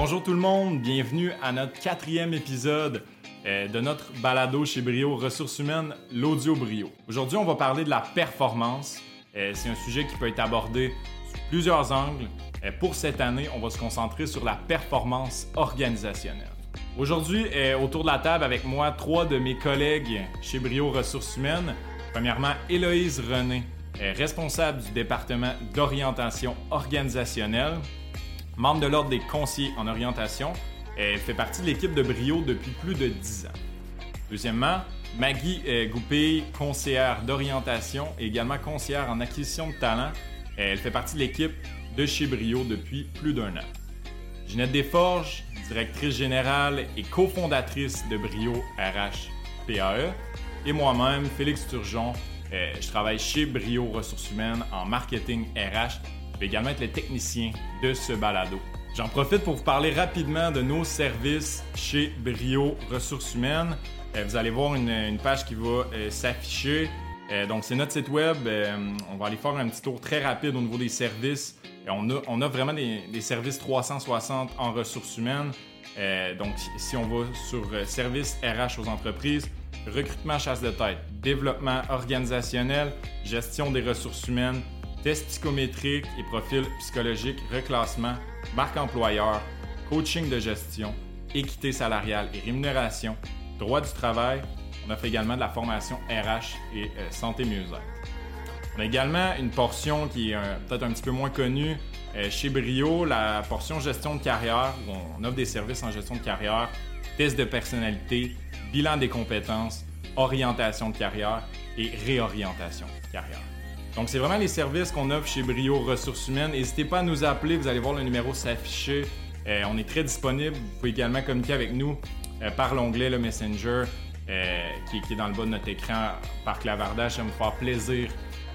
Bonjour tout le monde, bienvenue à notre quatrième épisode euh, de notre balado chez Brio Ressources humaines, l'audio Brio. Aujourd'hui, on va parler de la performance. Euh, c'est un sujet qui peut être abordé sous plusieurs angles. Euh, pour cette année, on va se concentrer sur la performance organisationnelle. Aujourd'hui, autour de la table avec moi, trois de mes collègues chez Brio Ressources humaines. Premièrement, Héloïse René, responsable du département d'orientation organisationnelle, membre de l'Ordre des conseillers en orientation. Elle fait partie de l'équipe de Brio depuis plus de 10 ans. Deuxièmement, Maggie Goupil, conseillère d'orientation et également conseillère en acquisition de talent. Elle fait partie de l'équipe de chez Brio depuis plus d'un an. Ginette Desforges, directrice générale et cofondatrice de Brio RH PAE. Et moi-même, Félix Turgeon, euh, je travaille chez Brio Ressources Humaines en marketing RH. Je vais également être le technicien de ce balado. J'en profite pour vous parler rapidement de nos services chez Brio Ressources Humaines. Euh, vous allez voir une, page qui va euh, s'afficher. donc, c'est notre site web. on va aller faire un petit tour très rapide au niveau des services. on, a, on a vraiment des, des, services 360 en ressources humaines. donc, si on va sur services RH aux entreprises, recrutement chasse de tête, développement organisationnel, gestion des ressources humaines, tests psychométriques et profils psychologiques, reclassement, marque employeur, coaching de gestion, équité salariale et rémunération, droit du travail. On fait également de la formation RH et euh, santé mieux-être. On a également une portion qui est peut-être un petit peu moins connue euh, chez Brio, la portion gestion de carrière, où on offre des services en gestion de carrière, tests de personnalité, bilan des compétences, orientation de carrière et réorientation de carrière. Donc, c'est vraiment les services qu'on offre chez Brio Ressources Humaines. N'hésitez pas à nous appeler, vous allez voir le numéro s'afficher. Euh, on est très disponible. Vous pouvez également communiquer avec nous euh, par l'onglet le Messenger euh, qui, est dans le bas de notre écran par clavardage. Ça me fera plaisir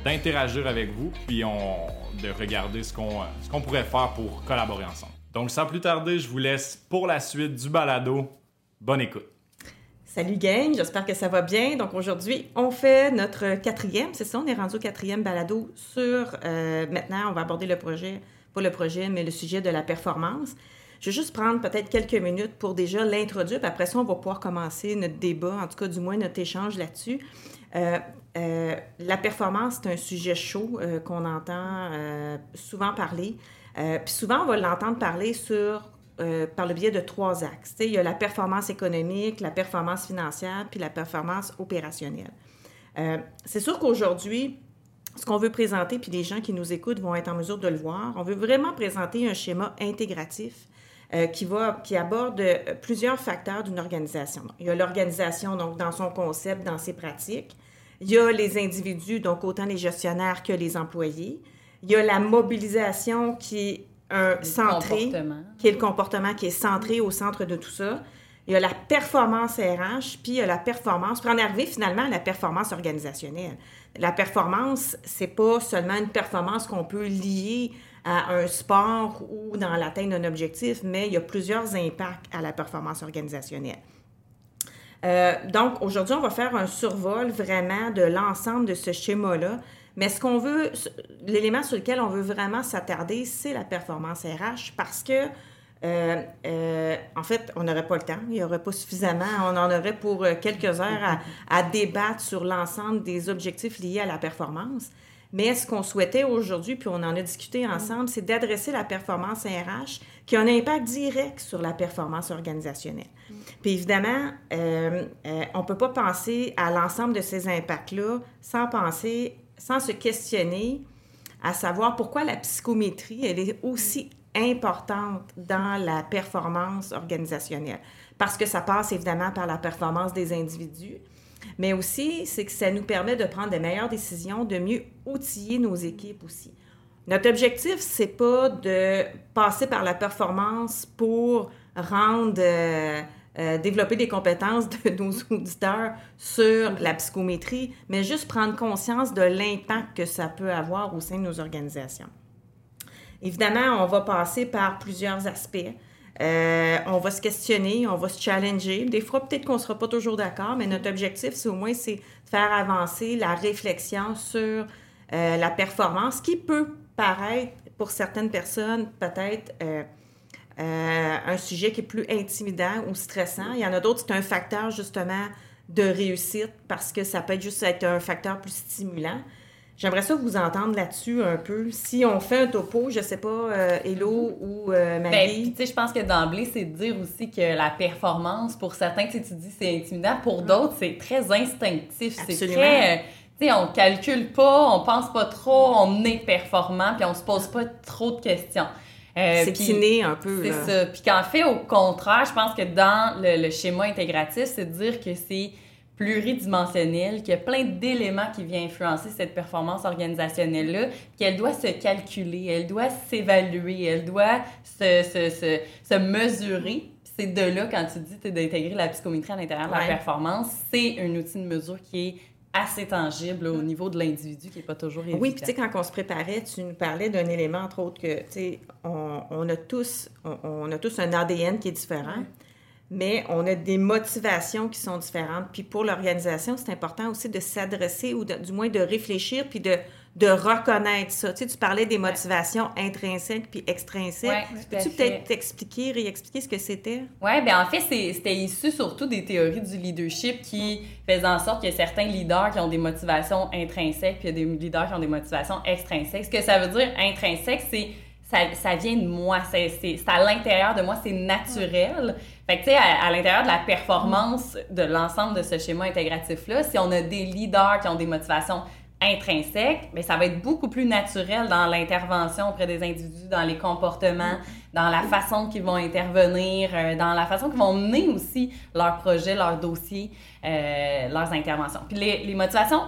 d'interagir avec vous puis de regarder ce qu'on ce qu'on pourrait faire pour collaborer ensemble. Donc, sans plus tarder, je vous laisse pour la suite du balado. Bonne écoute. Salut gang, j'espère que ça va bien. Donc aujourd'hui, on fait notre quatrième, c'est ça, on est rendu au quatrième balado sur, euh, maintenant, on va aborder le projet, pas le projet, mais le sujet de la performance. Je vais juste prendre peut-être quelques minutes pour déjà l'introduire, puis après ça, on va pouvoir commencer notre débat, en tout cas du moins notre échange là-dessus. Euh, euh, la performance, c'est un sujet chaud qu'on entend souvent parler. puis souvent, on va l'entendre parler sur euh, par le biais de trois axes. il y a la performance économique, la performance financière, puis la performance opérationnelle. Euh, c'est sûr qu'aujourd'hui, ce qu'on veut présenter, puis les gens qui nous écoutent vont être en mesure de le voir, on veut vraiment présenter un schéma intégratif euh, qui, va, qui aborde plusieurs facteurs d'une organisation. il y a l'organisation donc dans son concept, dans ses pratiques. Il y a les individus, donc autant les gestionnaires que les employés. Il y a la mobilisation qui un centré, qui est le comportement qui est centré au centre de tout ça. Il y a la performance RH, puis il y a la performance, pour en arriver finalement à la performance organisationnelle. La performance, c'est pas seulement une performance qu'on peut lier à un sport ou dans l'atteinte d'un objectif, mais il y a plusieurs impacts à la performance organisationnelle. Euh, donc, aujourd'hui, on va faire un survol vraiment de l'ensemble de ce schéma-là mais ce qu'on veut, l'élément sur lequel on veut vraiment s'attarder, c'est la performance RH parce que, euh, euh, en fait, on n'aurait pas le temps, il n'y aurait pas suffisamment, on en aurait pour euh, quelques heures à, débattre sur l'ensemble des objectifs liés à la performance. Mais ce qu'on souhaitait aujourd'hui, puis on en a discuté ensemble, c'est d'adresser la performance RH qui a un impact direct sur la performance organisationnelle. Puis évidemment, on ne peut pas penser à l'ensemble de ces impacts-là sans penser sans se questionner à savoir pourquoi la psychométrie, elle est aussi importante dans la performance organisationnelle. Parce que ça passe évidemment par la performance des individus, mais aussi c'est que ça nous permet de prendre de meilleures décisions, de mieux outiller nos équipes aussi. Notre objectif, c'est pas de passer par la performance pour rendre euh, euh, développer des compétences de nos auditeurs sur la psychométrie, mais juste prendre conscience de l'impact que ça peut avoir au sein de nos organisations. Évidemment, on va passer par plusieurs aspects. Euh, on va se questionner, on va se challenger. Des fois, peut-être qu'on ne sera pas toujours d'accord, mais notre objectif, c'est au moins c'est faire avancer la réflexion sur euh, la performance qui peut paraître pour certaines personnes peut-être un sujet qui est plus intimidant ou stressant. Il y en a d'autres, c'est un facteur justement de réussite parce que ça peut être juste être un facteur plus stimulant. J'aimerais ça vous entendre là-dessus un peu. Si on fait un topo, je sais pas, euh, Hello ou euh, ben, Marie. tu sais, je pense que d'emblée, c'est de dire aussi que la performance, pour certains, tu dis c'est intimidant, pour d'autres, c'est très instinctif. C'est très. Euh, tu sais, on calcule pas, on pense pas trop, on est performant, puis on se pose pas trop de questions. Euh, c'est un peu. C'est ça. Puis qu'en fait, au contraire, je pense que dans le, le schéma intégratif, c'est de dire que c'est pluridimensionnelle, qu'il y a plein d'éléments qui viennent influencer cette performance organisationnelle-là, qu'elle doit se calculer, elle doit s'évaluer, elle doit se, se, se, se mesurer. C'est de là, quand tu dis d'intégrer la psychométrie à l'intérieur de la performance, c'est un outil de mesure qui est assez tangible au niveau de l'individu qui n'est pas toujours évident. Oui, puis tu sais, quand on se préparait, tu nous parlais d'un élément, entre autres, que, tu sais, on, on, a tous, on, a tous un ADN qui est différent mais on a des motivations qui sont différentes. Puis pour l'organisation, c'est important aussi de s'adresser ou du moins de réfléchir puis de, de reconnaître ça. Tu, sais, tu parlais des motivations intrinsèques puis extrinsèques. Ouais, Peux-tu peut-être t'expliquer, réexpliquer ce que c'était? Oui, bien en fait, c'était issu surtout des théories du leadership qui faisaient en sorte qu'il y a certains leaders qui ont des motivations intrinsèques puis il y a des leaders qui ont des motivations extrinsèques. Ce que ça veut dire intrinsèque, c'est ça, ça, vient de moi, c'est à l'intérieur de moi, c'est naturel. Fait que, tu sais, à, l'intérieur de la performance de l'ensemble de ce schéma intégratif-là, si on a des leaders qui ont des motivations intrinsèques, bien, ça va être beaucoup plus naturel dans l'intervention auprès des individus, dans les comportements, dans la façon qu'ils vont intervenir, euh, dans la façon qu'ils vont mener aussi leurs projets, leurs dossiers, euh, leurs interventions. Puis les, motivations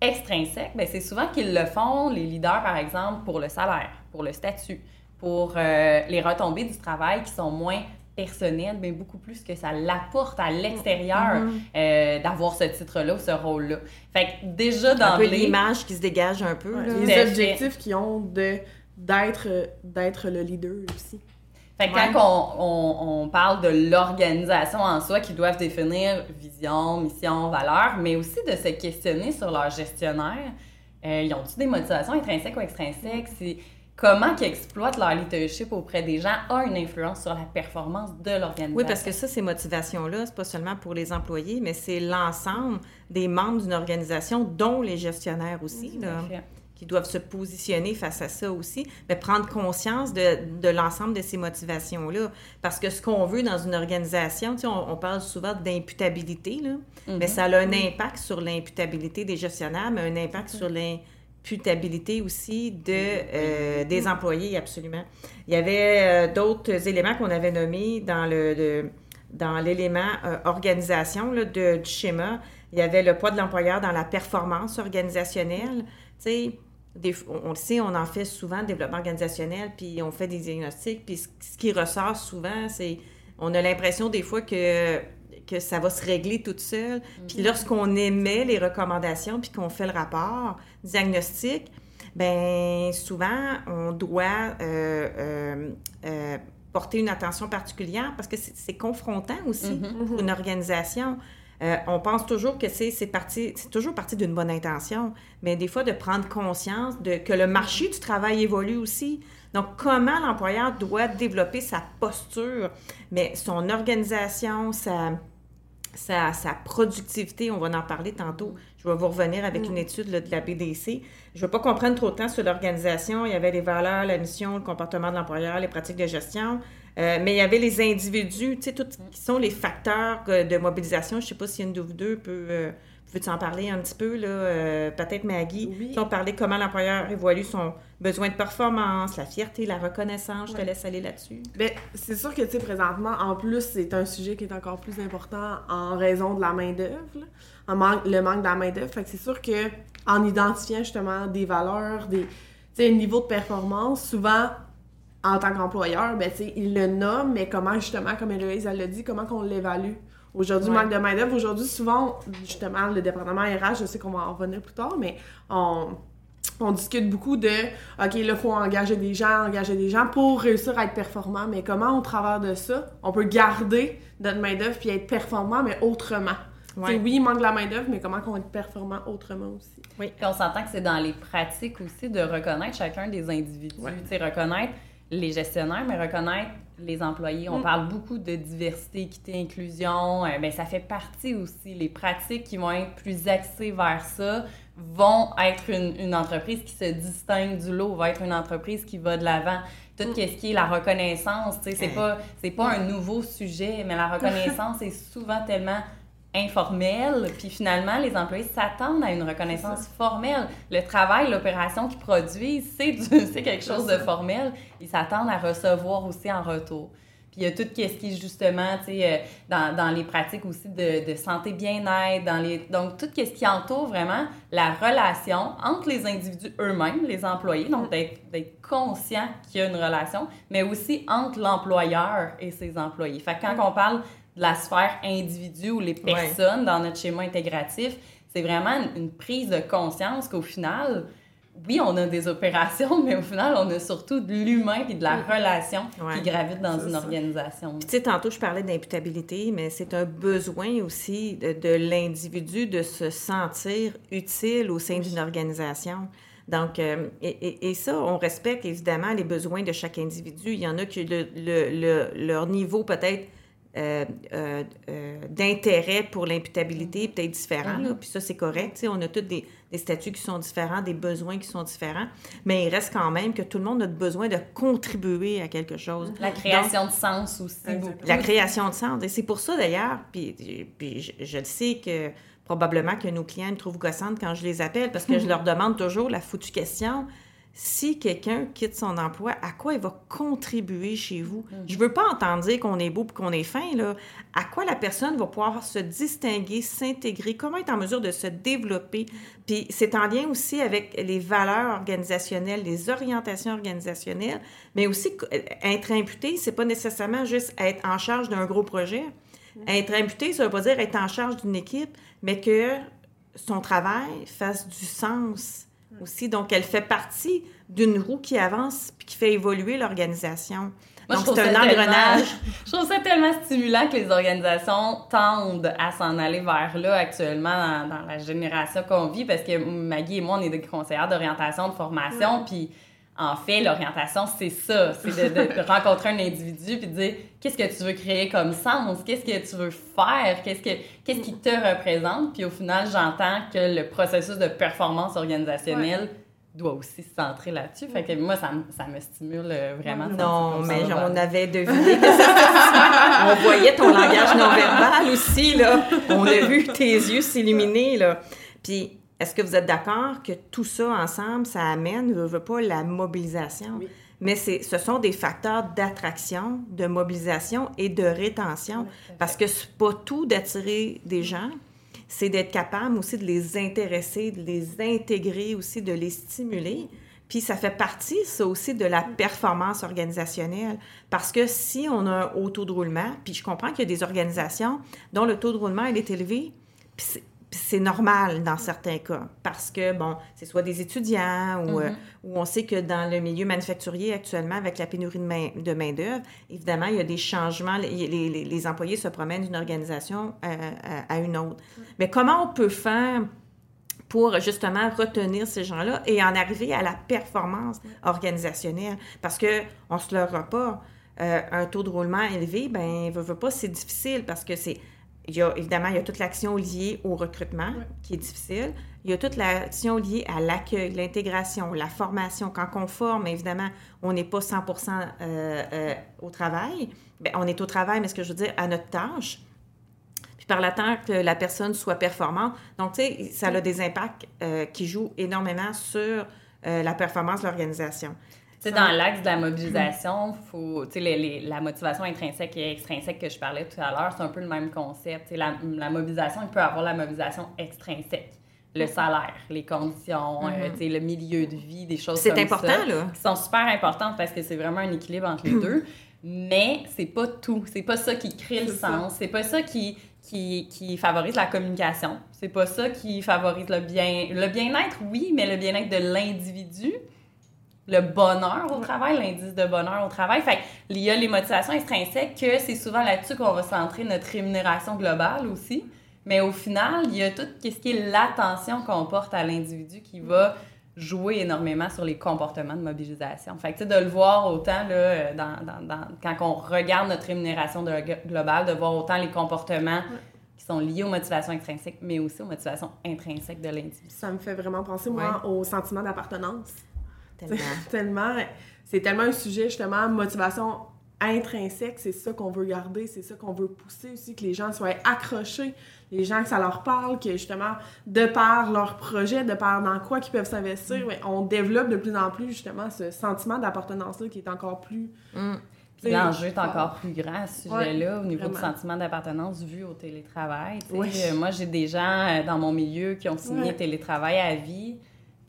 extrinsèques, bien, c'est souvent qu'ils le font, les leaders, par exemple, pour le salaire, pour le statut, pour euh, les retombées du travail qui sont moins personnel, mais beaucoup plus que ça l'apporte à l'extérieur mm-hmm. euh, d'avoir ce titre-là ou ce rôle-là. Fait que déjà dans l'image qui se dégage un peu. les objectifs qui ont de d'être d'être le leader aussi. Fait que quand on, on, parle de l'organisation en soi, qui doivent définir vision, mission, valeur, mais aussi de se questionner sur leur gestionnaire, euh, ils ont-ils des motivations intrinsèques ou extrinsèques? Comment qu'ils exploitent leur leadership auprès des gens a une influence sur la performance de l'organisation. Oui, parce que ça, ces motivations-là, c'est pas seulement pour les employés, mais c'est l'ensemble des membres d'une organisation, dont les gestionnaires aussi, là, qui doivent se positionner face à ça aussi, mais prendre conscience de, de l'ensemble de ces motivations-là. Parce que ce qu'on veut dans une organisation, tu sais, on, parle souvent d'imputabilité, là, mais mhm. ça a un impact sur l'imputabilité des gestionnaires, mais un impact sur l'imputabilité putabilité aussi de, euh, des employés, absolument. Il y avait euh, d'autres éléments qu'on avait nommés dans le, dans l'élément euh, organisation là, de, du schéma. Il y avait le poids de l'employeur dans la performance organisationnelle. Tu sais, on, le sait, on en fait souvent, développement organisationnel, puis on fait des diagnostics, puis ce, ce qui ressort souvent, c'est on a l'impression des fois que que ça va se régler toute seule. Puis mhm. lorsqu'on émet les recommandations puis qu'on fait le rapport diagnostic, ben souvent on doit euh, euh, euh, porter une attention particulière parce que c'est confrontant aussi pour une organisation. on pense toujours que c'est parti, c'est toujours parti d'une bonne intention, mais des fois de prendre conscience de que le marché du travail évolue aussi. Donc, comment l'employeur doit développer sa posture, mais son organisation, sa, sa, productivité, on va en parler tantôt. Je vais vous revenir avec une mm. étude de la BDC. Je ne vais pas comprendre trop de temps sur l'organisation. Il y avait les valeurs, la mission, le comportement de l'employeur, les pratiques de gestion. Euh, mais il y avait les individus, tu sais, tout qui sont les facteurs de mobilisation. Je ne sais pas si une de vous deux peut, euh, Veux-tu en parler un petit peu, là? Euh, peut-être Maggie? Oui. On parlait comment l'employeur évolue son besoin de performance, la fierté, la reconnaissance. Je te laisse aller là-dessus. Bien, c'est sûr que, tu sais, présentement, en plus, c'est un sujet qui est encore plus important en raison de la main-d'œuvre, le manque de la main-d'œuvre. Fait que c'est sûr que en identifiant justement des valeurs, des, tu sais, un niveau de performance, souvent, en tant qu'employeur, ben, tu sais, il le nomme, mais comment, justement, comme Héloïse, elle l'a dit, comment qu'on l'évalue? Aujourd'hui, manque de main-d'œuvre. Aujourd'hui, souvent, justement, le département RH, je sais qu'on va en revenir plus tard, mais on, on discute beaucoup de OK, là, il faut engager des gens, engager des gens pour réussir à être performant. Mais comment, au travers de ça, on peut garder notre main-d'œuvre puis être performant, mais autrement? Oui, il manque la main-d'œuvre, mais comment on être performant autrement aussi? Oui. Puis on s'entend que c'est dans les pratiques aussi de reconnaître chacun des individus. Tu sais, reconnaître les gestionnaires, mais reconnaître les employés. On Mm. parle beaucoup de diversité, équité, inclusion. Euh, ben, ça fait partie aussi. Les pratiques qui vont être plus axées vers ça vont être une, une entreprise qui se distingue du lot, va être une entreprise qui va de l'avant. Tout Mm. ce qui est la reconnaissance, c'est Ouais. pas, c'est pas un nouveau sujet, mais la reconnaissance est souvent tellement informelle, puis finalement, les employés s'attendent à une reconnaissance formelle. Le travail, l'opération qu'ils produisent, c'est quelque chose de formel. Ils s'attendent à recevoir aussi en retour. Puis il y a tout ce qui est justement, tu sais, euh, dans, dans les pratiques aussi de, de santé bien-être, dans les donc tout ce qui entoure vraiment la relation entre les individus eux-mêmes, les employés, donc d'être d'être conscient qu'il y a une relation, mais aussi entre l'employeur et ses employés. Fait que quand on parle de la sphère individu ou les personnes dans notre schéma intégratif, c'est vraiment une, une prise de conscience qu'au final, oui, on a des opérations, mais au final, on a surtout de l'humain et de la relation Ouais. qui gravite dans une ça. organisation. Puis, tu sais, tantôt, je parlais d'imputabilité, mais c'est un besoin aussi de, de l'individu de se sentir utile au sein d'une organisation. Donc, euh, et, et- et ça, on respecte évidemment les besoins de chaque individu. Il y en a qui, le, le- le- leur niveau peut-être euh, euh, euh, d'intérêt pour l'imputabilité est peut-être différent, là. puis ça, c'est correct. Tu sais, on a tous des, des statuts qui sont différents, des besoins qui sont différents, mais il reste quand même que tout le monde a besoin de contribuer à quelque chose. La création de sens aussi. La création de sens. Et c'est pour ça, d'ailleurs, puis, puis je, je le sais que probablement que nos clients me trouvent gossante quand je les appelle parce que je leur demande toujours la foutue question. Si quelqu'un quitte son emploi, à quoi il va contribuer chez vous? Je veux pas entendre dire qu'on est beau et qu'on est fin, là. À quoi la personne va pouvoir se distinguer, s'intégrer, comment être en mesure de se développer? Puis c'est en lien aussi avec les valeurs organisationnelles, les orientations organisationnelles, mais aussi euh, être imputé, c'est pas nécessairement juste être en charge d'un gros projet. Être imputé, ça veut pas dire être en charge d'une équipe, mais que son travail fasse du sens aussi. Donc, elle fait partie d'une roue qui avance puis qui fait évoluer l'organisation. Moi, Donc, c'est un engrenage. Je trouve ça tellement stimulant que les organisations tendent à s'en aller vers là actuellement dans, dans la génération qu'on vit parce que Maggie et moi, on est des conseillères d'orientation, de formation, puis en fait, l'orientation, c'est ça, c'est de, de- de rencontrer un individu puis de dire qu'est-ce que tu veux créer comme sens, qu'est-ce que tu veux faire, qu'est-ce que qu'est-ce qui te représente, puis au final, j'entends que le processus de performance organisationnelle doit aussi se centrer là-dessus. Fait que moi, ça, me- ça me stimule euh, vraiment. Non, mais là. on avait deviné que ça On voyait ton langage non verbal aussi, là. On a vu tes yeux s'illuminer, là. Puis, est-ce que vous êtes d'accord que tout ça ensemble, ça amène, veut, veut pas, la mobilisation? Oui. Mais ce sont des facteurs d'attraction, de mobilisation et de rétention. Parce que c'est pas tout d'attirer des gens, c'est d'être capable aussi de les intéresser, de les intégrer aussi, de les stimuler. Puis ça fait partie, ça aussi, de la performance organisationnelle. Parce que si on a un haut taux de roulement, puis je comprends qu'il y a des organisations dont le taux de roulement il est élevé, puis c'est- normal dans certains cas. Parce que, bon, c'est soit des étudiants ou, euh, ou on sait que dans le milieu manufacturier actuellement, avec la pénurie de main- de main-d'œuvre, évidemment, il y a des changements. Les, les- les- employés se promènent d'une organisation euh, à, à une autre. Mais comment on peut faire pour justement retenir ces gens-là et en arriver à la performance organisationnelle? Parce que on se leurra pas, euh, un taux de roulement élevé, ben, veut, veut pas, c'est difficile parce que c'est, il y a évidemment, il y a toute l'action liée au recrutement qui est difficile. Il y a toute l'action liée à l'accueil, l'intégration, la formation. Quand on forme, évidemment, on n'est pas 100% euh, euh, au travail. Ben, on est au travail, mais ce que je veux dire, à notre tâche puis par le temps que la personne soit performante. Donc, tu sais, ça a des impacts euh, qui jouent énormément sur euh, la performance de l'organisation. Sais, dans l'axe de la mobilisation, faut, tu sais, les- les- la motivation intrinsèque et extrinsèque que je parlais tout à l'heure, c'est un peu le même concept. Tu sais, la, la mobilisation, il peut avoir la mobilisation extrinsèque. Le salaire, les conditions, tu sais, le milieu de vie, des choses C'est comme important, ça, là. qui sont super importantes parce que c'est vraiment un équilibre entre les deux. Mais c'est pas tout. C'est pas ça qui crée le C'est sens. C'est pas ça qui, qui, qui favorise la communication. C'est pas ça qui favorise le bien. Le bien-être, oui, mais le bien-être de l'individu le bonheur au travail, l'indice de bonheur au travail. Fait qu'il y a les motivations extrinsèques que c'est souvent là-dessus qu'on va centrer notre rémunération globale aussi. Mais au final, il y a tout ce qui est l'attention qu'on porte à l'individu qui va jouer énormément sur les comportements de mobilisation. Fait que, de le voir autant, là, dans, dans, dans, quand on regarde notre rémunération de, globale, de voir autant les comportements qui sont liés aux motivations extrinsèques, mais aussi aux motivations intrinsèques de l'individu. Ça me fait vraiment penser, moi, au sentiment d'appartenance. Tellement. tellement. C'est tellement un sujet, justement, motivation intrinsèque, c'est ça qu'on veut garder, c'est ça qu'on veut pousser aussi, que les gens soient accrochés, les gens que ça leur parle, que justement, de par leur projet, de par dans quoi qu'ils peuvent s'investir, mm. on développe de plus en plus justement ce sentiment d'appartenance-là qui est encore plus... Mm. L'enjeu est encore plus grand à ce sujet-là, au niveau du sentiment d'appartenance vu au télétravail. Euh, moi, j'ai des gens euh, dans mon milieu qui ont signé télétravail à vie.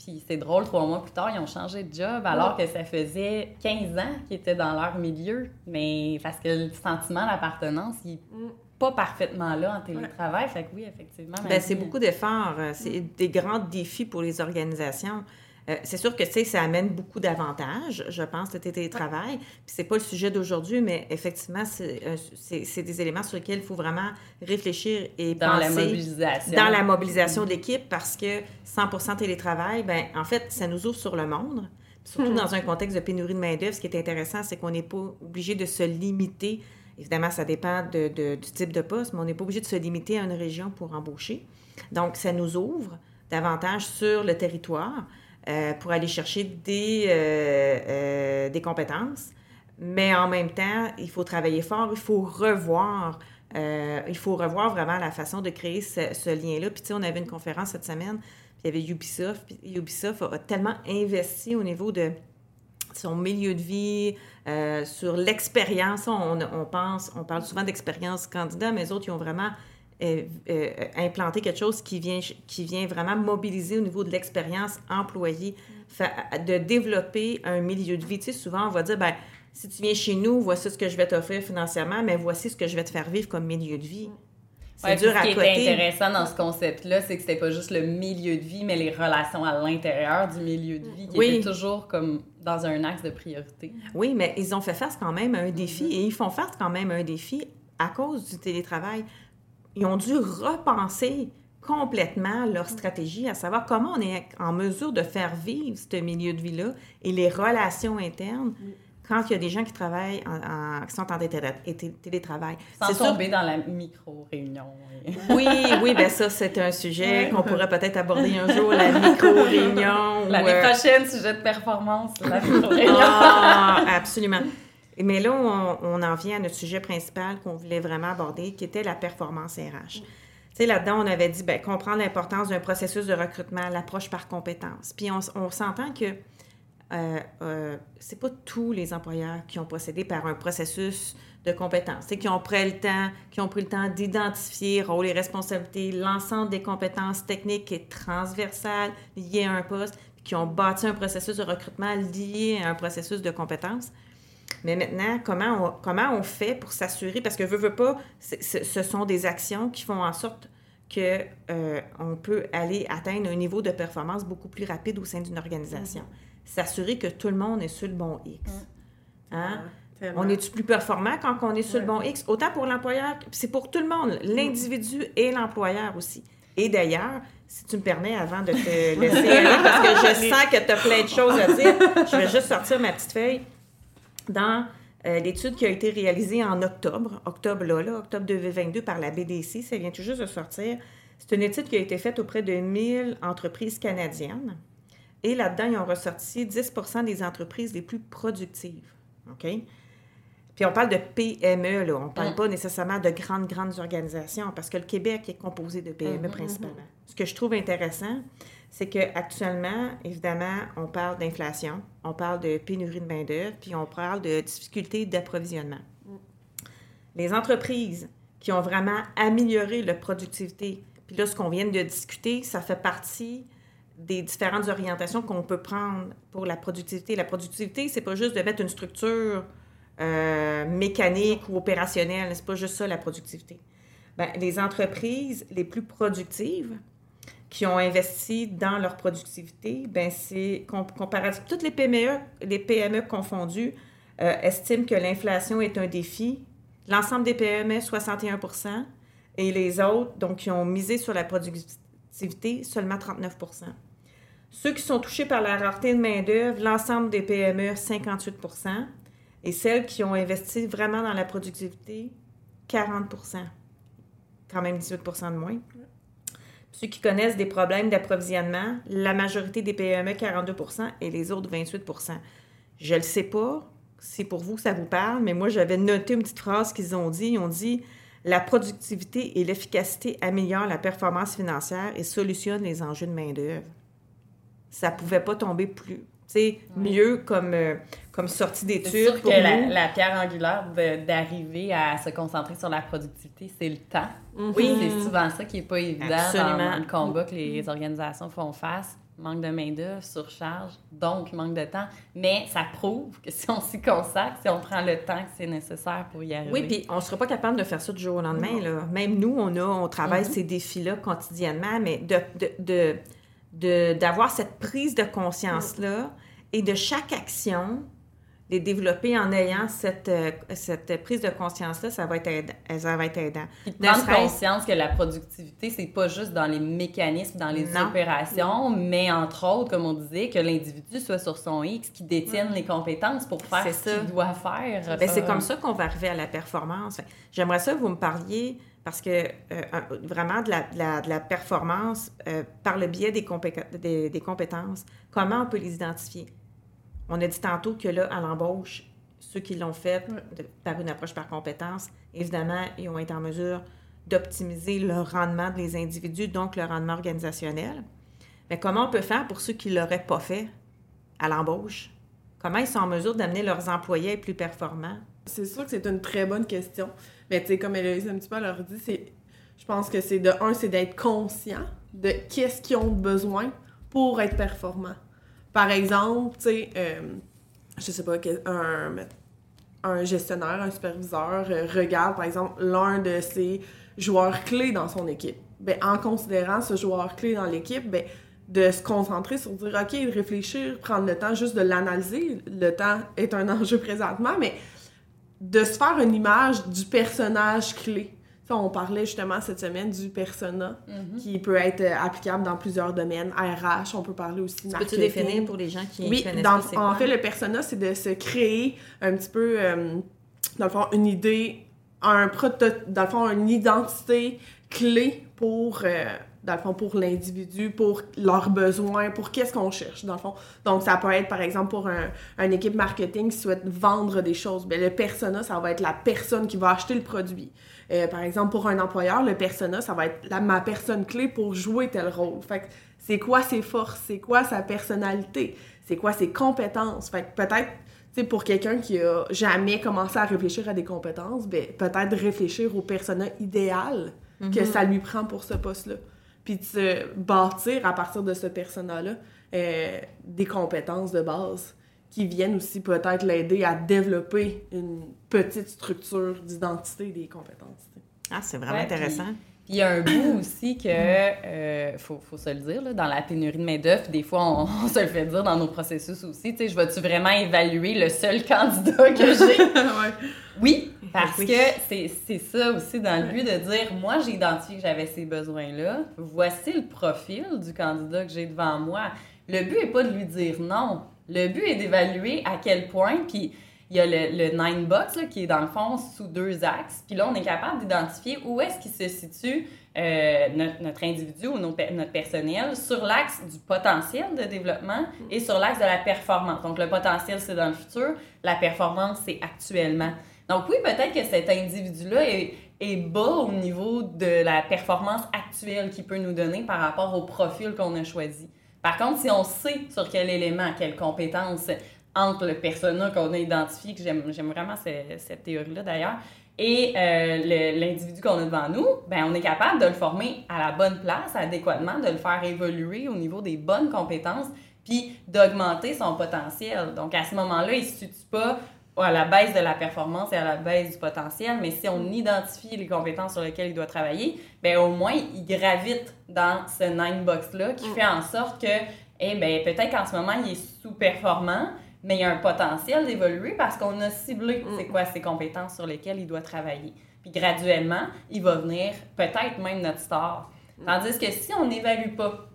Puis c'est drôle, trois mois plus tard, ils ont changé de job alors que ça faisait 15 ans qu'ils étaient dans leur milieu. Mais parce que le sentiment d'appartenance, il n'est mm. pas parfaitement là en télétravail. Fait que oui, effectivement. Ben, c'est beaucoup d'efforts. Euh, c'est des grands défis pour les organisations. Euh, c'est sûr que ça amène beaucoup d'avantages, je pense, le télétravail. Puis c'est pas le sujet d'aujourd'hui, mais effectivement, euh, c'est des éléments sur lesquels il faut vraiment réfléchir et dans penser. Dans la mobilisation. Dans la mobilisation de l'équipe, parce que 100% télétravail, ben en fait, ça nous ouvre sur le monde. Surtout dans un contexte de pénurie de main-d'œuvre, ce qui est intéressant, c'est qu'on n'est pas obligé de se limiter. Évidemment, ça dépend de, du type de poste, mais on n'est pas obligé de se limiter à une région pour embaucher. Donc, ça nous ouvre davantage sur le territoire. Euh, pour aller chercher des, euh, euh, des compétences. Mais en même temps, il faut travailler fort, il faut revoir. il faut revoir vraiment la façon de créer ce, lien-là. Puis, tu sais, on avait une conférence cette semaine, puis il y avait Ubisoft. Ubisoft a, tellement investi au niveau de son milieu de vie, sur l'expérience. On, on, pense, on parle souvent d'expérience candidat, mais les autres, ils ont vraiment euh, euh, implanter quelque chose qui vient, qui vient vraiment mobiliser au niveau de l'expérience employée, de développer un milieu de vie. Tu sais, souvent, on va dire, ben, si tu viens chez nous, voici ce que je vais t'offrir financièrement, mais voici ce que je vais te faire vivre comme milieu de vie. C'est dur à Ce qui est intéressant dans ce concept-là, c'est que c'était pas juste le milieu de vie, mais les relations à l'intérieur du milieu de vie qui oui. étaient toujours comme dans un axe de priorité. Oui, mais ils ont fait face quand même à un défi et ils font face quand même à un défi à cause du télétravail ils ont dû repenser complètement leur stratégie, à savoir comment on est en mesure de faire vivre ce milieu de vie-là et les relations internes quand il y a des gens qui travaillent, en, qui sont en télétravail. Sans tomber dans la micro-réunion. Oui, oui, bien ça, c'est un sujet qu'on pourrait peut-être aborder un jour, la micro-réunion. L'année euh, prochaine, sujet de performance, la micro-réunion. ah, absolument. Mais là, on, en vient à notre sujet principal qu'on voulait vraiment aborder, qui était la performance RH. Tu sais, là-dedans, on avait dit, ben, comprendre l'importance d'un processus de recrutement, l'approche par compétence. Puis on, s'entend que euh, euh, c'est pas tous les employeurs qui ont procédé par un processus de compétences, qui ont pris le temps, qui ont pris le temps d'identifier rôles et responsabilités, l'ensemble des compétences techniques et transversales liées à un poste, qui ont bâti un processus de recrutement lié à un processus de compétences. Mais maintenant, comment on, comment on fait pour s'assurer, parce que veut, veut pas, ce sont des actions qui font en sorte qu'on euh, peut aller atteindre un niveau de performance beaucoup plus rapide au sein d'une organisation. Mm-hmm. S'assurer que tout le monde est sur le bon X. Mm. Hein? On est-tu plus performant quand on est sur le bon X? Autant pour l'employeur, c'est pour tout le monde, l'individu et l'employeur aussi. Et d'ailleurs, si tu me permets, avant de te laisser aller, parce que je sens que tu as plein de choses à dire, je vais juste sortir ma petite feuille dans euh, l'étude qui a été réalisée en octobre, octobre là, là, octobre 2022 par la BDC, ça vient tout juste de sortir. C'est une étude qui a été faite auprès de 1000 entreprises canadiennes. Et là-dedans, ils ont ressorti 10% des entreprises les plus productives. OK? Puis on parle de PME, là. On ne parle pas nécessairement de grandes, grandes organisations, parce que le Québec est composé de PME mm-hmm. principalement. Ce que je trouve intéressant, c'est qu'actuellement, évidemment, on parle d'inflation, on parle de pénurie de main-d'œuvre, puis on parle de difficultés d'approvisionnement. Les entreprises qui ont vraiment amélioré leur productivité, puis là, ce qu'on vient de discuter, ça fait partie des différentes orientations qu'on peut prendre pour la productivité. La productivité, c'est pas juste de mettre une structure euh, mécanique ou opérationnelle, c'est pas juste ça la productivité. Bien, les entreprises les plus productives, qui ont investi dans leur productivité, ben c'est comparativement, toutes les PME, les PME confondues euh, estiment que l'inflation est un défi. L'ensemble des PME, 61 et les autres, donc qui ont misé sur la productivité, seulement 39 Ceux qui sont touchés par la rareté de main-d'œuvre, l'ensemble des PME, 58 Et celles qui ont investi vraiment dans la productivité, 40 Quand même 18 de moins. Ceux qui connaissent des problèmes d'approvisionnement, la majorité des PME, 42% et les autres, 28% Je ne le sais pas si pour vous ça vous parle, mais moi, j'avais noté une petite phrase qu'ils ont dit. Ils ont dit la productivité et l'efficacité améliorent la performance financière et solutionnent les enjeux de main-d'œuvre. Ça pouvait pas tomber plus c'est mieux comme, euh, comme sortie d'études. pour que la, la, pierre angulaire d'arriver à se concentrer sur la productivité, c'est le temps. Mhm. Oui. C'est souvent ça qui n'est pas évident dans, le combat que les organisations font face. Manque de main-d'œuvre, surcharge, donc manque de temps. Mais ça prouve que si on s'y consacre, si on prend le temps que c'est nécessaire pour y arriver. Oui, puis on ne sera pas capable de faire ça du jour au lendemain. Là. Même nous, on, a, on travaille mhm. ces défis-là quotidiennement, mais de, de d'avoir cette prise de conscience-là et de chaque action, les développer en ayant cette, euh, cette prise de conscience-là, ça va être aidant. Ça va être aidant. prendre conscience que la productivité, c'est pas juste dans les mécanismes, dans les opérations, mais entre autres, comme on disait, que l'individu soit sur son X, qui détienne les compétences pour faire ce qu'il doit faire. Ben, c'est comme ça qu'on va arriver à la performance. J'aimerais ça que vous me parliez parce que euh, vraiment de la, de la, performance euh, par le biais des, des, des, compétences, comment on peut les identifier? On a dit tantôt que là, à l'embauche, ceux qui l'ont fait par une approche par compétence, évidemment, ils ont été en mesure d'optimiser le rendement des individus, donc le rendement organisationnel. Mais comment on peut faire pour ceux qui ne l'auraient pas fait à l'embauche? Comment ils sont en mesure d'amener leurs employés plus performants? C'est sûr que c'est une très bonne question. Mais tu sais, comme Héloïse un petit peu leur dit, c'est, je pense que c'est de un, c'est d'être conscient de qu'est-ce qu'ils ont besoin pour être performants. Par exemple, tu sais, euh, je sais pas, un, un gestionnaire, un superviseur euh, regarde, par exemple, l'un de ses joueurs clés dans son équipe. Ben, en considérant ce joueur clé dans l'équipe, ben, de se concentrer sur dire, OK, réfléchir, prendre le temps juste de l'analyser. Le temps est un enjeu présentement, mais de se faire une image du personnage clé. On parlait justement cette semaine du persona mhm. qui peut être euh, applicable dans plusieurs domaines. RH, on peut parler aussi de Peux-tu définir pour les gens qui oui, connaissent dans, en fait, le persona, c'est de se créer un petit peu, euh, dans le fond, une idée, un dans le fond, une identité clé pour... Euh, dans le fond, pour l'individu, pour leurs besoins, pour qu'est-ce qu'on cherche, dans le fond. Donc, ça peut être, par exemple, pour un, une équipe marketing qui souhaite vendre des choses. Bien, le persona, ça va être la personne qui va acheter le produit. Euh, par exemple, pour un employeur, le persona, ça va être la, ma personne clé pour jouer tel rôle. Fait c'est quoi ses forces? C'est quoi sa personnalité? C'est quoi ses compétences? Fait que peut-être, tu sais, pour quelqu'un qui a jamais commencé à réfléchir à des compétences, ben, peut-être réfléchir au persona idéal que mm-hmm. ça lui prend pour ce poste-là puis de se bâtir à partir de ce persona-là euh, des compétences de base qui viennent aussi peut-être l'aider à développer une petite structure d'identité des compétences. Ah, c'est vraiment intéressant. Puis il y a un bout aussi que, euh, faut, faut, se le dire, là, dans la pénurie de main-d'œuvre, des fois, on, se le fait dire dans nos processus aussi. Tu sais, je vais-tu vraiment évaluer le seul candidat que j'ai? Oui, parce que c'est ça aussi dans le but de dire moi, j'ai identifié que j'avais ces besoins-là. Voici le profil du candidat que j'ai devant moi. Le but n'est pas de lui dire non. Le but est d'évaluer à quel point, puis il y a le, le nine box qui est dans le fond sous deux axes. Puis là, on est capable d'identifier où est-ce qu'il se situe euh, notre, individu ou notre personnel sur l'axe du potentiel de développement et sur l'axe de la performance. Donc, le potentiel, c'est dans le futur. La performance, c'est actuellement. Donc, oui, peut-être que cet individu-là est, est bas au niveau de la performance actuelle qu'il peut nous donner par rapport au profil qu'on a choisi. Par contre, si on sait sur quel élément, quelle compétence entre le persona qu'on a identifié, que j'aime vraiment cette, théorie-là d'ailleurs, et euh, l'individu qu'on a devant nous, ben on est capable de le former à la bonne place, adéquatement, de le faire évoluer au niveau des bonnes compétences, puis d'augmenter son potentiel. Donc à ce moment-là, il ne se situe pas à la baisse de la performance et à la baisse du potentiel, mais si on identifie les compétences sur lesquelles il doit travailler, ben au moins il gravite dans ce nine box là qui mm. fait en sorte que eh ben peut-être qu'en ce moment il est sous-performant, mais il y a un potentiel d'évoluer parce qu'on a ciblé mm. c'est quoi ses compétences sur lesquelles il doit travailler. Puis graduellement, il va venir peut-être même notre star. Mm. Tandis que si on n'évalue pas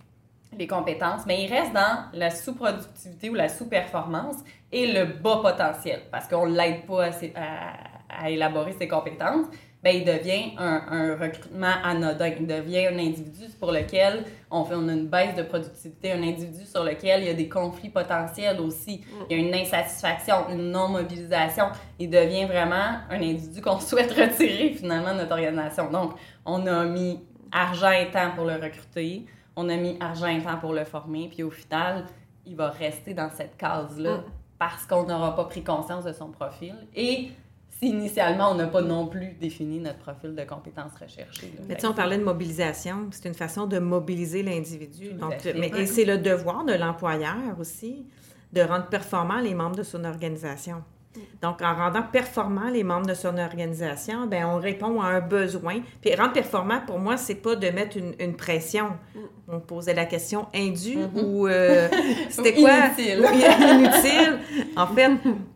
les compétences, mais il reste dans la sous-productivité ou la sous-performance et le bas potentiel, parce qu'on ne l'aide pas à, à, élaborer ses compétences. Ben, il devient un, un, recrutement anodin. Il devient un individu pour lequel on fait on a une baisse de productivité, un individu sur lequel il y a des conflits potentiels aussi. Il y a une insatisfaction, une non-mobilisation. Il devient vraiment un individu qu'on souhaite retirer finalement de notre organisation. Donc, on a mis argent et temps pour le recruter, on a mis argent et temps pour le former, puis au final, il va rester dans cette case-là mm. parce qu'on n'aura pas pris conscience de son profil. Et si initialement, on n'a pas non plus défini notre profil de compétences recherchées. Mais tu on parlait de mobilisation. C'est une façon de mobiliser l'individu. mais, et c'est le devoir de l'employeur aussi de rendre performants les membres de son organisation. Donc, en rendant performants les membres de son organisation, ben on répond à un besoin. Puis, rendre performant, pour moi, c'est pas de mettre une, pression. Mm. On posait la question indue mm-hmm. ou euh, c'était quoi? Inutile. inutile. En fait,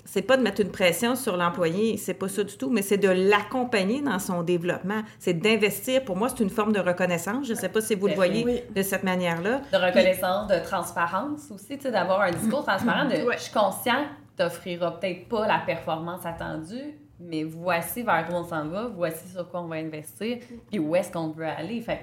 c'est pas de mettre une pression sur l'employé, c'est pas ça du tout, mais c'est de l'accompagner dans son développement. C'est d'investir. Pour moi, c'est une forme de reconnaissance. Je sais pas si vous le voyez de cette manière-là. De reconnaissance, de transparence aussi, tu sais, d'avoir un discours transparent de je suis conscient t'offrira peut-être pas la performance attendue, mais voici vers où on s'en va, voici sur quoi on va investir, puis où est-ce qu'on veut aller. Fait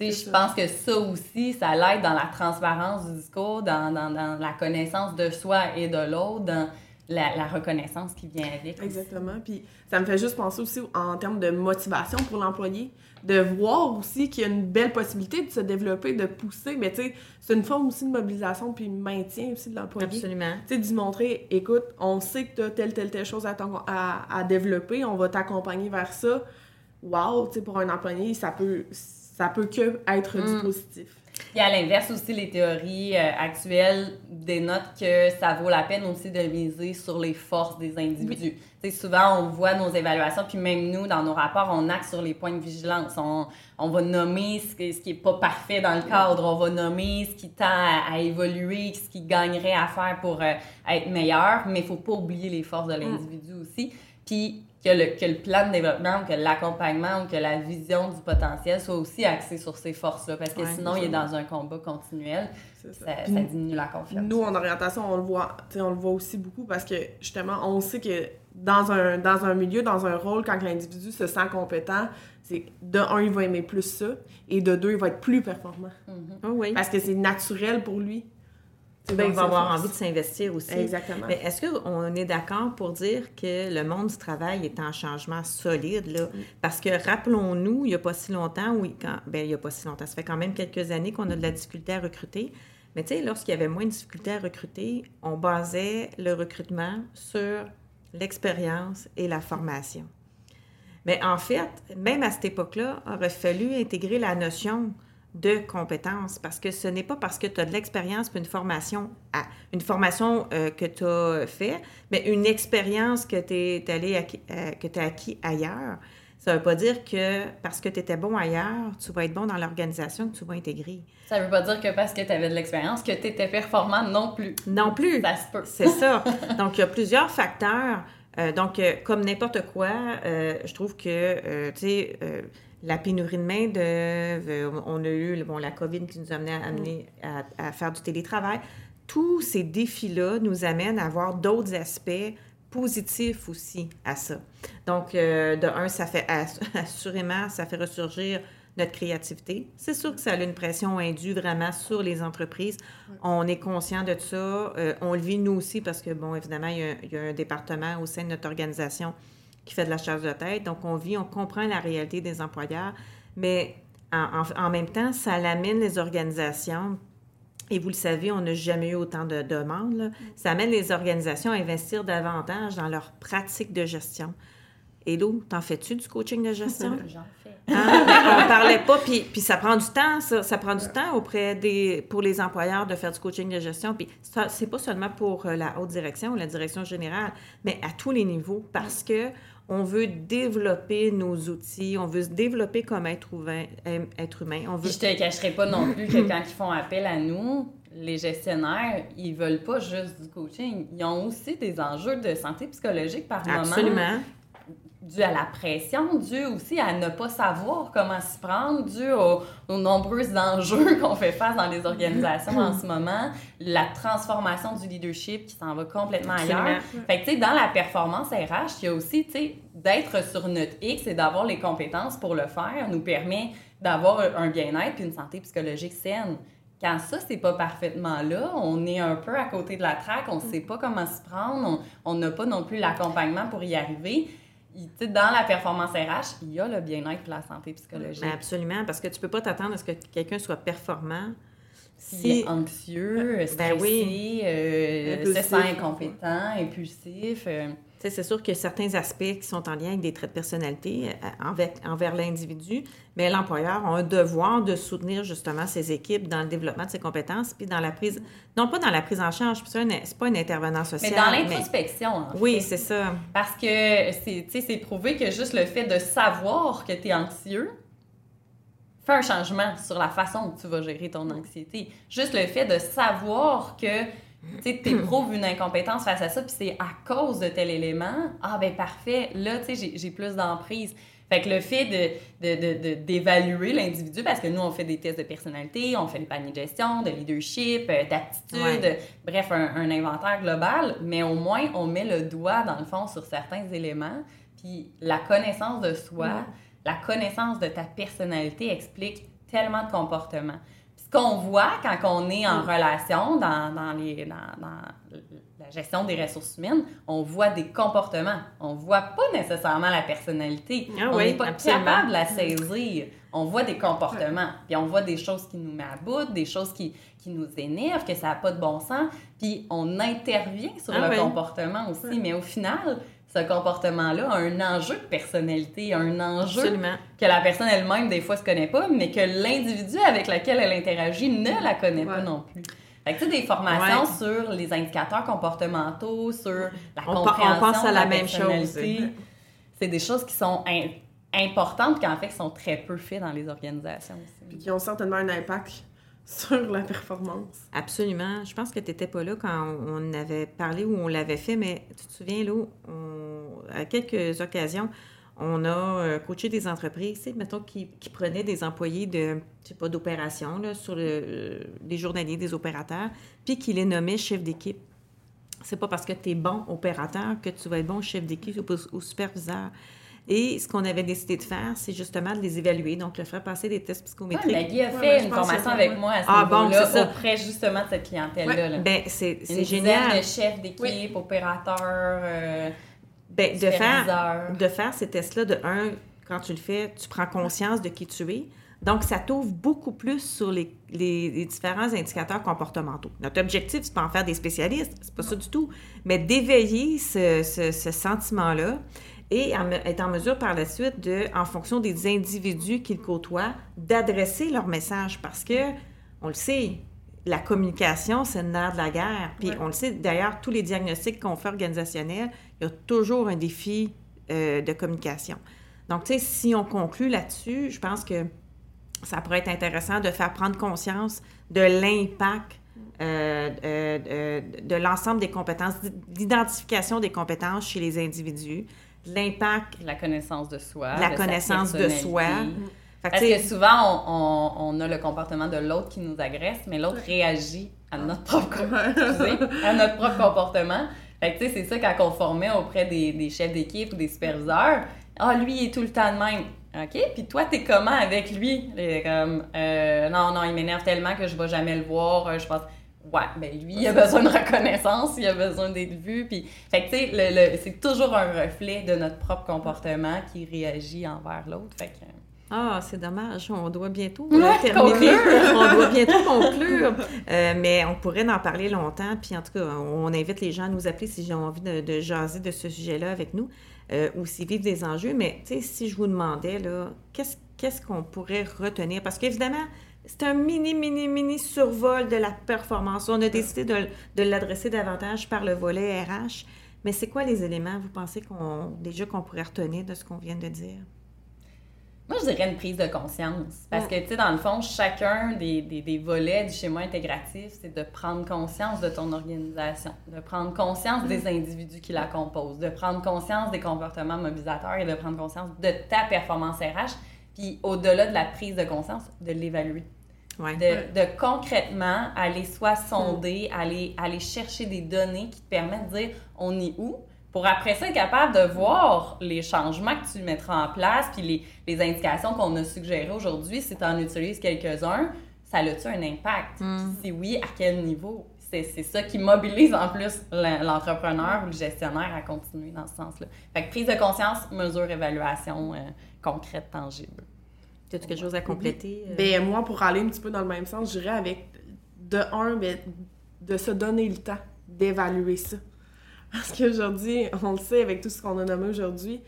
je pense que ça aussi, ça l'aide dans la transparence du discours, dans, dans, dans, la connaissance de soi et de l'autre, dans la, la, reconnaissance qui vient avec. Exactement. Puis ça me fait juste penser aussi en termes de motivation pour l'employé de voir aussi qu'il y a une belle possibilité de se développer, de pousser. Mais tu sais, c'est une forme aussi de mobilisation puis maintien aussi de l'employé. Absolument. Tu sais, d'y montrer, écoute, on sait que tu as telle, telle, telle chose à, à, à développer, on va t'accompagner vers ça. Wow, tu sais, pour un employé, ça peut, ça peut que être du mm. positif. Et à l'inverse aussi, les théories euh, actuelles dénotent que ça vaut la peine aussi de miser sur les forces des individus. Souvent, on voit nos évaluations, puis même nous, dans nos rapports, on acte sur les points de vigilance. On, on va nommer ce, ce qui n'est pas parfait dans le cadre, on va nommer ce qui tend à, évoluer, ce qui gagnerait à faire pour euh, être meilleur, mais il ne faut pas oublier les forces de l'individu aussi. Puis que le, que le plan de développement, que l'accompagnement, que la vision du potentiel soit aussi axé sur ces forces-là. Parce que sinon, il est dans un combat continuel. Ça, ça, diminue la confiance. Nous, en orientation, on le voit, on le voit aussi beaucoup parce que justement, on sait que dans un, dans un milieu, dans un rôle, quand l'individu se sent compétent, c'est de un, il va aimer plus ça, et de deux, il va être plus performant. Mm-hmm. oui. Parce que c'est naturel pour lui. Ben, il va avoir envie de s'investir aussi. Exactement. Mais est-ce qu'on est d'accord pour dire que le monde du travail est en changement solide? Là? Parce que rappelons-nous, il n'y a pas si longtemps, oui, quand, ben, il n'y a pas si longtemps, ça fait quand même quelques années qu'on a de la difficulté à recruter. Mais tu sais, lorsqu'il y avait moins de difficulté à recruter, on basait le recrutement sur l'expérience et la formation. Mais en fait, même à cette époque-là, il aurait fallu intégrer la notion de compétences parce que ce n'est pas parce que tu as de l'expérience une formation à, une formation euh, que tu as fait, mais une expérience que tu euh, as acquis ailleurs. Ça ne veut pas dire que parce que tu étais bon ailleurs, tu vas être bon dans l'organisation que tu vas intégrer. Ça ne veut pas dire que parce que tu avais de l'expérience que tu étais performant non plus. Non plus. Ça se peut. C'est ça. Donc, il y a plusieurs facteurs. Euh, donc, comme n'importe quoi, je trouve que, tu sais, la pénurie de main-d'œuvre, on a eu bon, la COVID qui nous a amené, à, faire du télétravail. Tous ces défis-là nous amènent à avoir d'autres aspects positifs aussi à ça. Donc, euh, de un, ça fait assurément, ça fait ressurgir notre créativité. C'est sûr que ça a une pression indue vraiment sur les entreprises. On est conscient de ça. Euh, on le vit nous aussi parce que, bon, évidemment, il y, a, un département au sein de notre organisation qui fait de la chasse de tête. Donc, on vit, on comprend la réalité des employeurs, mais en, même temps, ça l'amène les organisations. Et vous le savez, on n'a jamais eu autant de demandes. Ça amène les organisations à investir davantage dans leur pratique de gestion. Lou, t'en fais-tu du coaching de gestion? J'en fais. Hein? on parlait pas, puis, puis ça prend du temps, ça, ça prend du temps auprès des, pour les employeurs de faire du coaching de gestion. Puis c'est pas seulement pour euh, la haute direction ou la direction générale, mais à tous les niveaux, parce que on veut développer nos outils, on veut se développer comme être, humain. Être humain. On veut... je te cacherai pas non plus que quand ils font appel à nous, les gestionnaires, ils veulent pas juste du coaching. Ils ont aussi des enjeux de santé psychologique par moment. Absolument dû à la pression, dû aussi à ne pas savoir comment s'y prendre, dû aux, nombreux enjeux qu'on fait face dans les organisations en ce moment, la transformation du leadership qui s'en va complètement ailleurs. Fait que, tu sais, dans la performance RH, il y a aussi, tu sais, d'être sur notre X et d'avoir les compétences pour le faire nous permet d'avoir un bien-être et une santé psychologique saine. Quand ça, c'est pas parfaitement là, on est un peu à côté de la traque, on sait pas comment s'y prendre, on n'a pas non plus l'accompagnement pour y arriver dans la performance RH, il y a le bien-être et la santé psychologique. Ben, absolument, parce que tu peux pas t'attendre à ce que quelqu'un soit performant. Si est anxieux, ben stressé, oui. euh, se sent incompétent, impulsif. Euh, c'est sûr a certains aspects qui sont en lien avec des traits de personnalité euh, envers, envers l'individu, mais l'employeur a un devoir de soutenir justement ses équipes dans le développement de ses compétences, puis dans la prise, non pas dans la prise en charge, puis ça, c'est pas un intervenant social. Mais dans l'introspection, en Oui, c'est ça. Parce que c'est prouvé que juste le fait de savoir que tu es anxieux, fait un changement sur la façon dont tu vas gérer ton anxiété. Juste le fait de savoir que tu éprouves une incompétence face à ça, puis c'est à cause de tel élément. Ah, ben parfait, là, tu sais, j'ai plus d'emprise. Fait que le fait d'évaluer de, de, l'individu, parce que nous, on fait des tests de personnalité, on fait des paniers de gestion, de leadership, euh, d'aptitude, bref, un, inventaire global, mais au moins, on met le doigt, dans le fond, sur certains éléments. Puis la connaissance de soi, la connaissance de ta personnalité explique tellement de comportements qu'on voit quand on est en relation dans, dans, les, dans, la gestion des ressources humaines, on voit des comportements. On voit pas nécessairement la personnalité. Ah on n'est pas capable de la saisir. On voit des comportements. Puis on voit des choses qui nous mettent à bout, des choses qui, qui nous énervent, que ça n'a pas de bon sens. Puis on intervient sur ah le comportement aussi. Mais au final, ce comportement-là a un enjeu de personnalité, un enjeu que la personne elle-même, des fois, se connaît pas, mais que l'individu avec lequel elle interagit ne la connaît pas non plus. Fait que, tu sais, des formations sur les indicateurs comportementaux, sur la compréhension on pense à la, même chose. C'est des choses qui sont importantes, qui en fait sont très peu faites dans les organisations aussi. Puis qui ont certainement un impact sur la performance. Absolument. Je pense que tu n'étais pas là quand on avait parlé ou on l'avait fait, mais tu te souviens, là, à quelques occasions, on a euh, coaché des entreprises, mettons, qui, qui, prenaient des employés de, je sais pas, d'opération, sur le, euh, les journaliers des opérateurs, puis qui les nommaient chef d'équipe. C'est pas parce que tu es bon opérateur que tu vas être bon chef d'équipe ou, ou superviseur. Et ce qu'on avait décidé de faire, c'est justement de les évaluer, donc le faire passer des tests psychométriques. Ouais, Maggie a fait une formation avec moi à ce ah, niveau-là, auprès justement de cette clientèle-là. Ben, c'est génial. de chefs d'équipe, opérateurs, euh, ben, de faire, de faire ces tests-là, de un, quand tu le fais, tu prends conscience de qui tu es. Donc, ça t'ouvre beaucoup plus sur les, les, différents indicateurs comportementaux. Notre objectif, c'est pas en faire des spécialistes, c'est pas ça du tout, mais d'éveiller ce, ce, ce sentiment-là et être en mesure par la suite de, en fonction des individus qu'ils côtoient, d'adresser leur message parce que, on le sait, la communication, c'est le nerf de la guerre. Puis on le sait, d'ailleurs, tous les diagnostics qu'on fait organisationnels, il y a toujours un défi euh, de communication. Donc, tu sais, si on conclut là-dessus, je pense que ça pourrait être intéressant de faire prendre conscience de l'impact euh, euh, de l'ensemble des compétences, d'identification des compétences chez les individus, l'impact. La connaissance de soi. La connaissance de soi. Parce que souvent, on, on, a le comportement de l'autre qui nous agresse, mais l'autre réagit à notre propre, à notre propre comportement. Fait que, tu sais, c'est ça quand on formait auprès des, des chefs d'équipe ou des superviseurs. Ah, lui, il est tout le temps de même. OK? Puis toi, t'es comment avec lui? comme, euh, non, non, il m'énerve tellement que je vais jamais le voir. Je pense, ouais, ben lui, il a besoin de reconnaissance, il a besoin d'être vu. Puis, fait que, tu sais, c'est toujours un reflet de notre propre comportement qui réagit envers l'autre. Fait que. Ah, c'est dommage. On doit bientôt terminer. on doit bientôt conclure. Euh, mais on pourrait en parler longtemps. Puis en tout cas, on invite les gens à nous appeler si ont envie de, jaser de ce sujet-là avec nous euh, ou s'ils vivent des enjeux. Mais tu sais, si je vous demandais, là, qu'est-ce qu'on pourrait retenir? Parce qu'évidemment, c'est un mini, mini, mini survol de la performance. On a décidé de, l'adresser davantage par le volet RH. Mais c'est quoi les éléments, vous pensez, qu'on déjà qu'on pourrait retenir de ce qu'on vient de dire? Moi, je dirais une prise de conscience. Parce que, tu sais, dans le fond, chacun des, des, des volets du schéma intégratif, c'est de prendre conscience de ton organisation, de prendre conscience des individus qui la composent, de prendre conscience des comportements mobilisateurs et de prendre conscience de ta performance RH. Puis, au-delà de la prise de conscience, de l'évaluer. Ouais. De, de concrètement aller soit sonder, aller, aller chercher des données qui te permettent de dire on est où, pour après ça être capable de voir les changements que tu mettras en place, puis les, les indications qu'on a suggérées aujourd'hui, si tu en utilises quelques-uns, ça a-tu un impact? Puis Si oui, à quel niveau? C'est c'est ça qui mobilise en plus l'en- l'entrepreneur ou le gestionnaire à continuer dans ce sens-là. Fait que prise de conscience, mesure, évaluation euh, concrète, tangible. Tu as quelque chose à compléter? euh? Ben, moi, pour aller un petit peu dans le même sens, je dirais avec, de un, ben, de se donner le temps d'évaluer ça. Parce qu'aujourd'hui, on le sait, avec tout ce qu'on a nommé aujourd'hui,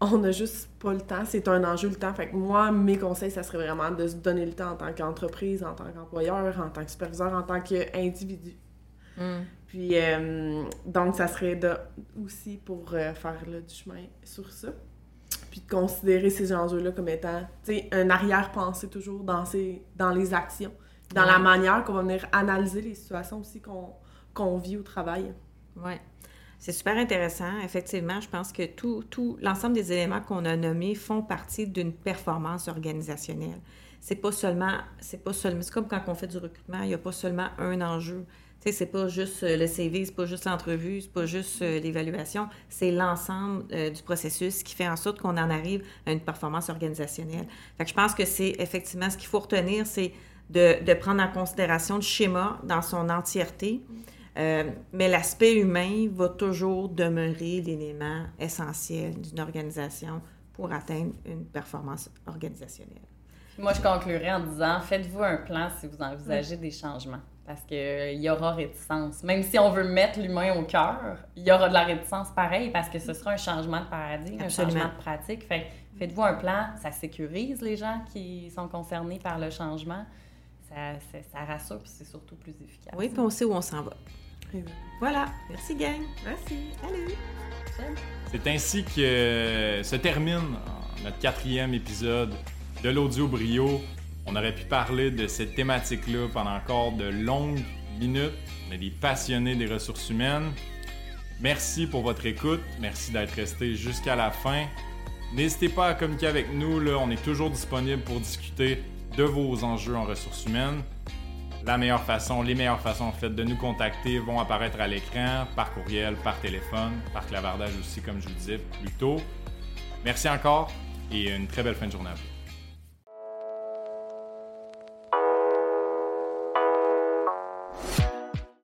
on n'a juste pas le temps. C'est un enjeu, le temps. Fait que moi, mes conseils, ça serait vraiment de se donner le temps en tant qu'entreprise, en tant qu'employeur, en tant que superviseur, en tant qu'individu. Hmm. Puis, euh, donc, ça serait de, aussi pour euh, faire là, du chemin sur ça. Puis de considérer ces enjeux-là comme étant, tu sais, un arrière-pensée toujours dans, ces, dans les actions, dans la manière qu'on va venir analyser les situations aussi qu'on qu'on vit au travail. Oui. C'est super intéressant. Effectivement, je pense que tout, tout l'ensemble des éléments qu'on a nommés font partie d'une performance organisationnelle. C'est pas seulement, c'est pas seulement, c'est comme quand on fait du recrutement, il n'y a pas seulement un enjeu. Tu sais, c'est pas juste euh, le CV, c'est pas juste l'entrevue, c'est pas juste euh, l'évaluation, c'est l'ensemble euh, du processus qui fait en sorte qu'on en arrive à une performance organisationnelle. Fait que je pense que c'est effectivement ce qu'il faut retenir, c'est de, de prendre en considération le schéma dans son entièreté. Euh, mais l'aspect humain va toujours demeurer l'élément essentiel d'une organisation pour atteindre une performance organisationnelle. Moi, je conclurai en disant faites-vous un plan si vous envisagez des changements. Parce qu'il y aura réticence. Même si on veut mettre l'humain au cœur, il y aura de la réticence pareil parce que ce sera un changement de paradigme, Absolument. un changement de pratique. Fait que faites-vous un plan, ça sécurise les gens qui sont concernés par le changement. Ça, ça, ça rassure puis c'est surtout plus efficace. Oui, puis on sait où on s'en va. Voilà. Merci, gang. Merci. Salut. C'est ainsi que se termine notre quatrième épisode de l'audio brio. On aurait pu parler de cette thématique-là pendant encore de longues minutes. On est des passionnés des ressources humaines. Merci pour votre écoute. Merci d'être resté jusqu'à la fin. N'hésitez pas à communiquer avec nous. Là. On est toujours disponible pour discuter de vos enjeux en ressources humaines. La meilleure façon, les meilleures façons en fait de nous contacter vont apparaître à l'écran, par courriel, par téléphone, par clavardage aussi comme je vous disais plus tôt. Merci encore et une très belle fin de journée à vous.